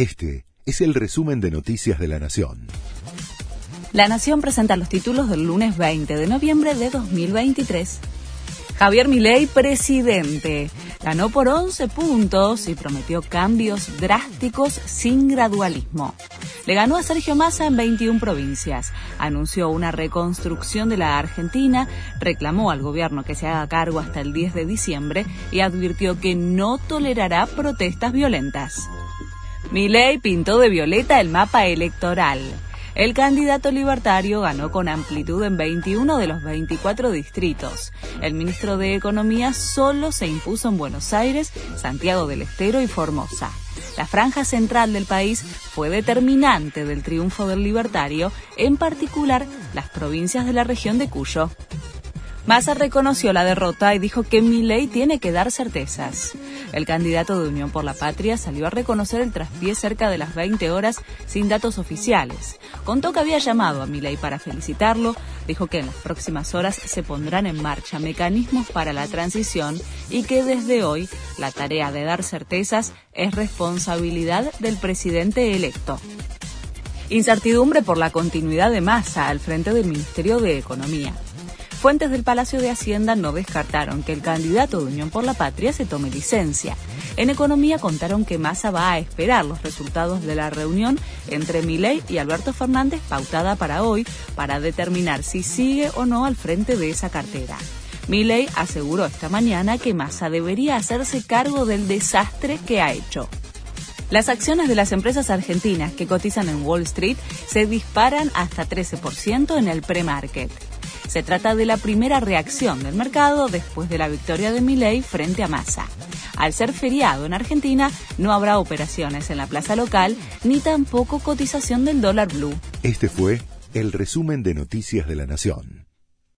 Este es el resumen de Noticias de la Nación. La Nación presenta los títulos del lunes 20 de noviembre de 2023. Javier Milei, presidente, ganó por 11 puntos y prometió cambios drásticos sin gradualismo. Le ganó a Sergio Massa en 21 provincias, anunció una reconstrucción de la Argentina, reclamó al gobierno que se haga cargo hasta el 10 de diciembre y advirtió que no tolerará protestas violentas. Milei pintó de violeta el mapa electoral. El candidato libertario ganó con amplitud en 21 de los 24 distritos. El ministro de Economía solo se impuso en Buenos Aires, Santiago del Estero y Formosa. La franja central del país fue determinante del triunfo del libertario, en particular las provincias de la región de Cuyo. Massa reconoció la derrota y dijo que Milei tiene que dar certezas. El candidato de Unión por la Patria salió a reconocer el traspié cerca de las 20 horas sin datos oficiales. Contó que había llamado a Milei para felicitarlo, dijo que en las próximas horas se pondrán en marcha mecanismos para la transición y que desde hoy la tarea de dar certezas es responsabilidad del presidente electo. Incertidumbre por la continuidad de Massa al frente del Ministerio de Economía. Fuentes del Palacio de Hacienda no descartaron que el candidato de Unión por la Patria se tome licencia. En Economía contaron que Massa va a esperar los resultados de la reunión entre Milei y Alberto Fernández pautada para hoy para determinar si sigue o no al frente de esa cartera. Milei aseguró esta mañana que Massa debería hacerse cargo del desastre que ha hecho. Las acciones de las empresas argentinas que cotizan en Wall Street se disparan hasta 13% en el pre-market. Se trata de la primera reacción del mercado después de la victoria de Milei frente a Massa. Al ser feriado en Argentina, no habrá operaciones en la plaza local ni tampoco cotización del dólar blue. Este fue el resumen de Noticias de la Nación.